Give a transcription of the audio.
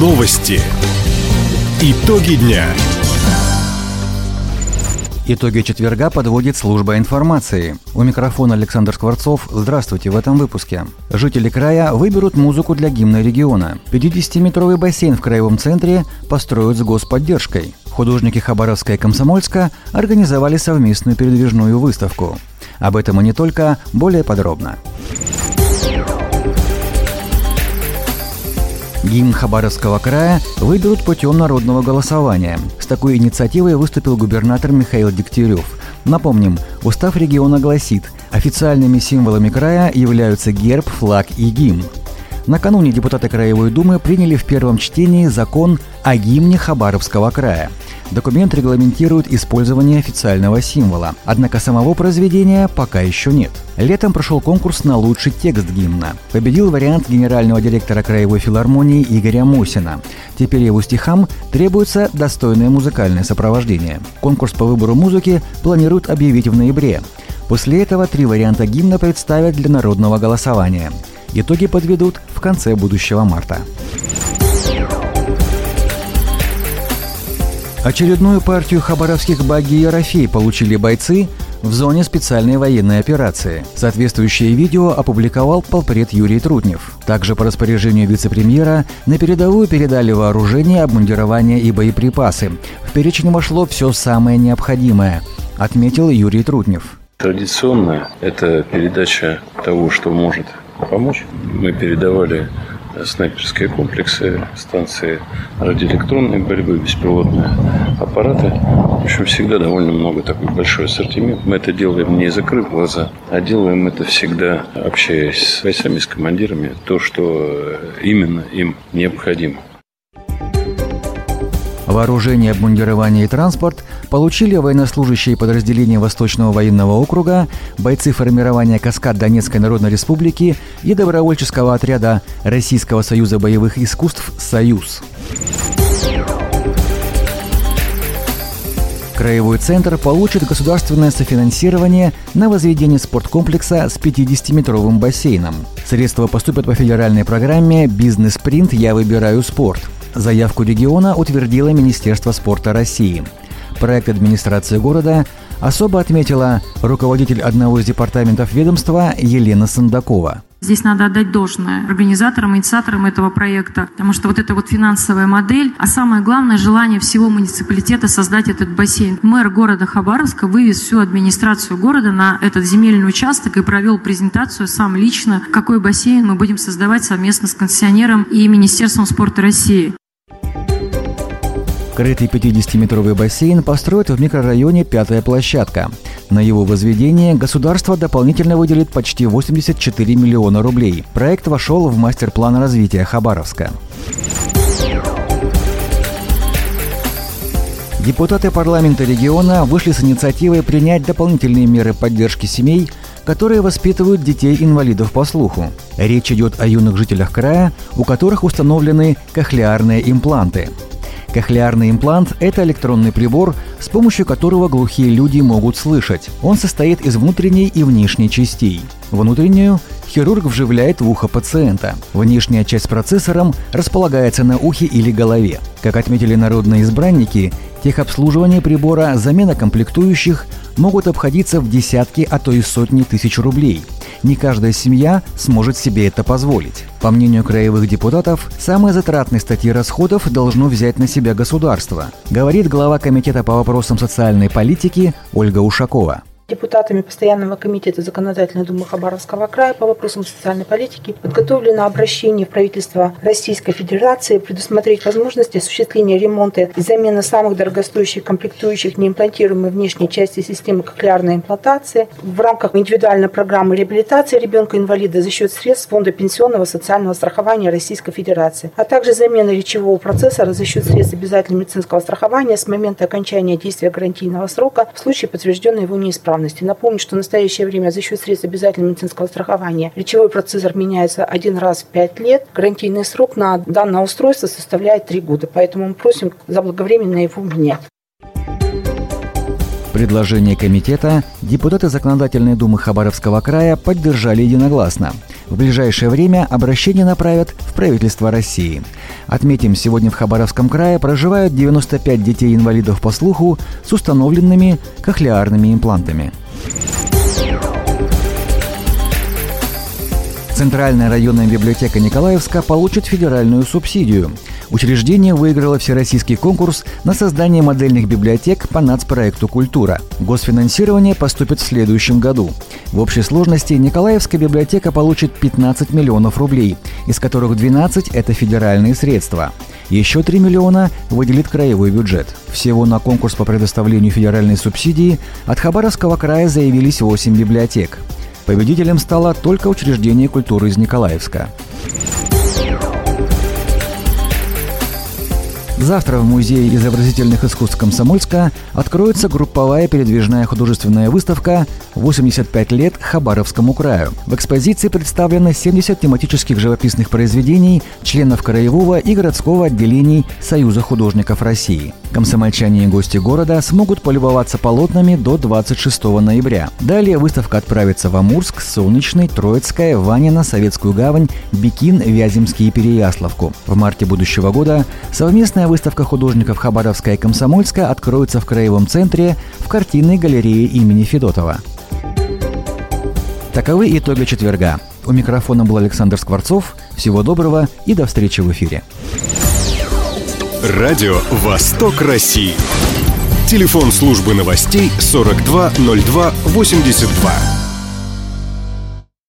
Новости. Итоги дня. Итоги четверга подводит служба информации. У микрофона Александр Скворцов. Здравствуйте в этом выпуске. Жители края выберут музыку для гимна региона. 50-метровый бассейн в краевом центре построят с господдержкой. Художники Хабаровска и Комсомольска организовали совместную передвижную выставку. Об этом и не только, более подробно. Гимн Хабаровского края выберут путем народного голосования. С такой инициативой выступил губернатор Михаил Дегтярев. Напомним, устав региона гласит, официальными символами края являются герб, флаг и гимн. Накануне депутаты Краевой Думы приняли в первом чтении закон о гимне Хабаровского края – Документ регламентирует использование официального символа, однако самого произведения пока еще нет. Летом прошел конкурс на лучший текст гимна. Победил вариант генерального директора Краевой филармонии Игоря Мусина. Теперь его стихам требуется достойное музыкальное сопровождение. Конкурс по выбору музыки планируют объявить в ноябре. После этого три варианта гимна представят для народного голосования. Итоги подведут в конце будущего марта. Очередную партию хабаровских баги и Ерофей получили бойцы в зоне специальной военной операции. Соответствующее видео опубликовал полпред Юрий Трутнев. Также по распоряжению вице-премьера на передовую передали вооружение, обмундирование и боеприпасы. В перечень вошло все самое необходимое, отметил Юрий Трутнев. Традиционно это передача того, что может помочь. Мы передавали снайперские комплексы, станции радиоэлектронной борьбы, беспилотные аппараты. В общем, всегда довольно много такой большой ассортимент. Мы это делаем не закрыв глаза, а делаем это всегда, общаясь с войсками, с командирами, то, что именно им необходимо. Вооружение, обмундирование и транспорт получили военнослужащие подразделения Восточного военного округа, бойцы формирования «Каскад» Донецкой Народной Республики и добровольческого отряда Российского союза боевых искусств «Союз». Краевой центр получит государственное софинансирование на возведение спорткомплекса с 50-метровым бассейном. Средства поступят по федеральной программе «Бизнес-принт. Я выбираю спорт». Заявку региона утвердило Министерство спорта России. Проект администрации города особо отметила руководитель одного из департаментов ведомства Елена Сандакова. Здесь надо отдать должное организаторам, инициаторам этого проекта, потому что вот эта вот финансовая модель, а самое главное желание всего муниципалитета создать этот бассейн. Мэр города Хабаровска вывез всю администрацию города на этот земельный участок и провел презентацию сам лично, какой бассейн мы будем создавать совместно с концессионером и Министерством спорта России. Крытый 50-метровый бассейн построят в микрорайоне «Пятая площадка». На его возведение государство дополнительно выделит почти 84 миллиона рублей. Проект вошел в мастер-план развития Хабаровска. Депутаты парламента региона вышли с инициативой принять дополнительные меры поддержки семей, которые воспитывают детей-инвалидов по слуху. Речь идет о юных жителях края, у которых установлены кохлеарные импланты – Кохлеарный имплант – это электронный прибор, с помощью которого глухие люди могут слышать. Он состоит из внутренней и внешней частей. Внутреннюю хирург вживляет в ухо пациента. Внешняя часть процессором располагается на ухе или голове. Как отметили народные избранники, техобслуживание прибора, замена комплектующих могут обходиться в десятки, а то и сотни тысяч рублей – не каждая семья сможет себе это позволить. По мнению краевых депутатов, самые затратные статьи расходов должно взять на себя государство, говорит глава Комитета по вопросам социальной политики Ольга Ушакова депутатами Постоянного комитета Законодательной Думы Хабаровского края по вопросам социальной политики подготовлено обращение в правительство Российской Федерации предусмотреть возможность осуществления ремонта и замены самых дорогостоящих комплектующих неимплантируемой внешней части системы кохлеарной имплантации в рамках индивидуальной программы реабилитации ребенка-инвалида за счет средств Фонда пенсионного социального страхования Российской Федерации, а также замены речевого процессора за счет средств обязательного медицинского страхования с момента окончания действия гарантийного срока в случае подтвержденной его неисправности неисправности. Напомню, что в настоящее время за счет средств обязательного медицинского страхования речевой процессор меняется один раз в пять лет. Гарантийный срок на данное устройство составляет три года. Поэтому мы просим заблаговременно его менять. Предложение комитета депутаты Законодательной думы Хабаровского края поддержали единогласно. В ближайшее время обращение направят в правительство России. Отметим, сегодня в Хабаровском крае проживают 95 детей-инвалидов по слуху с установленными кохлеарными имплантами. Центральная районная библиотека Николаевска получит федеральную субсидию. Учреждение выиграло всероссийский конкурс на создание модельных библиотек по нацпроекту «Культура». Госфинансирование поступит в следующем году. В общей сложности Николаевская библиотека получит 15 миллионов рублей, из которых 12 – это федеральные средства. Еще 3 миллиона выделит краевой бюджет. Всего на конкурс по предоставлению федеральной субсидии от Хабаровского края заявились 8 библиотек. Победителем стало только учреждение культуры из Николаевска. Завтра в Музее изобразительных искусств Комсомольска откроется групповая передвижная художественная выставка «85 лет Хабаровскому краю». В экспозиции представлено 70 тематических живописных произведений членов краевого и городского отделений Союза художников России. Комсомольчане и гости города смогут полюбоваться полотнами до 26 ноября. Далее выставка отправится в Амурск, Солнечный, Троицкая, Ванина, Советскую гавань, Бикин, Вяземский и Переяславку. В марте будущего года совместная выставка художников Хабаровская и Комсомольска откроется в Краевом центре в картинной галерее имени Федотова. Таковы итоги четверга. У микрофона был Александр Скворцов. Всего доброго и до встречи в эфире. Радио «Восток России». Телефон службы новостей 420282.